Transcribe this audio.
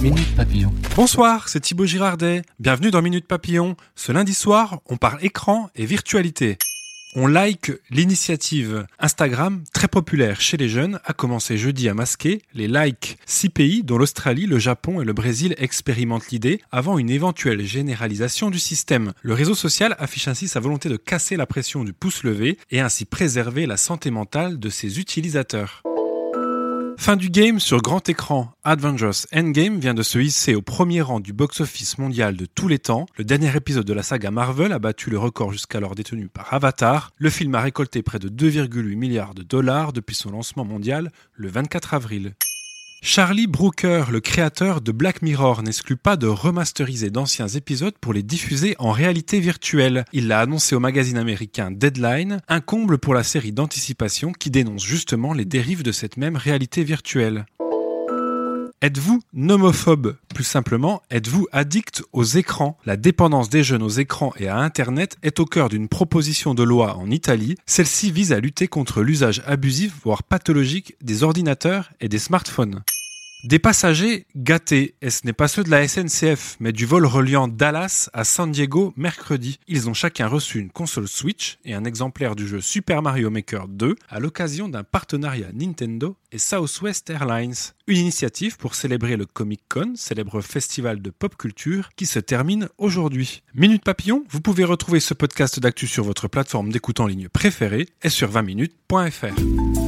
Minute Papillon. Bonsoir, c'est Thibaut Girardet. Bienvenue dans Minute Papillon. Ce lundi soir, on parle écran et virtualité. On like l'initiative Instagram, très populaire chez les jeunes, a commencé jeudi à masquer les likes six pays dont l'Australie, le Japon et le Brésil expérimentent l'idée avant une éventuelle généralisation du système. Le réseau social affiche ainsi sa volonté de casser la pression du pouce levé et ainsi préserver la santé mentale de ses utilisateurs. Fin du game sur grand écran. Avengers Endgame vient de se hisser au premier rang du box-office mondial de tous les temps. Le dernier épisode de la saga Marvel a battu le record jusqu'alors détenu par Avatar. Le film a récolté près de 2,8 milliards de dollars depuis son lancement mondial le 24 avril. Charlie Brooker, le créateur de Black Mirror, n'exclut pas de remasteriser d'anciens épisodes pour les diffuser en réalité virtuelle. Il l'a annoncé au magazine américain Deadline, un comble pour la série d'anticipation qui dénonce justement les dérives de cette même réalité virtuelle. Êtes-vous nomophobe? Plus simplement, êtes-vous addict aux écrans? La dépendance des jeunes aux écrans et à Internet est au cœur d'une proposition de loi en Italie. Celle-ci vise à lutter contre l'usage abusif, voire pathologique, des ordinateurs et des smartphones. Des passagers gâtés, et ce n'est pas ceux de la SNCF, mais du vol reliant Dallas à San Diego mercredi. Ils ont chacun reçu une console Switch et un exemplaire du jeu Super Mario Maker 2 à l'occasion d'un partenariat Nintendo et Southwest Airlines. Une initiative pour célébrer le Comic Con, célèbre festival de pop culture, qui se termine aujourd'hui. Minute Papillon, vous pouvez retrouver ce podcast d'actu sur votre plateforme d'écoute en ligne préférée et sur 20minutes.fr.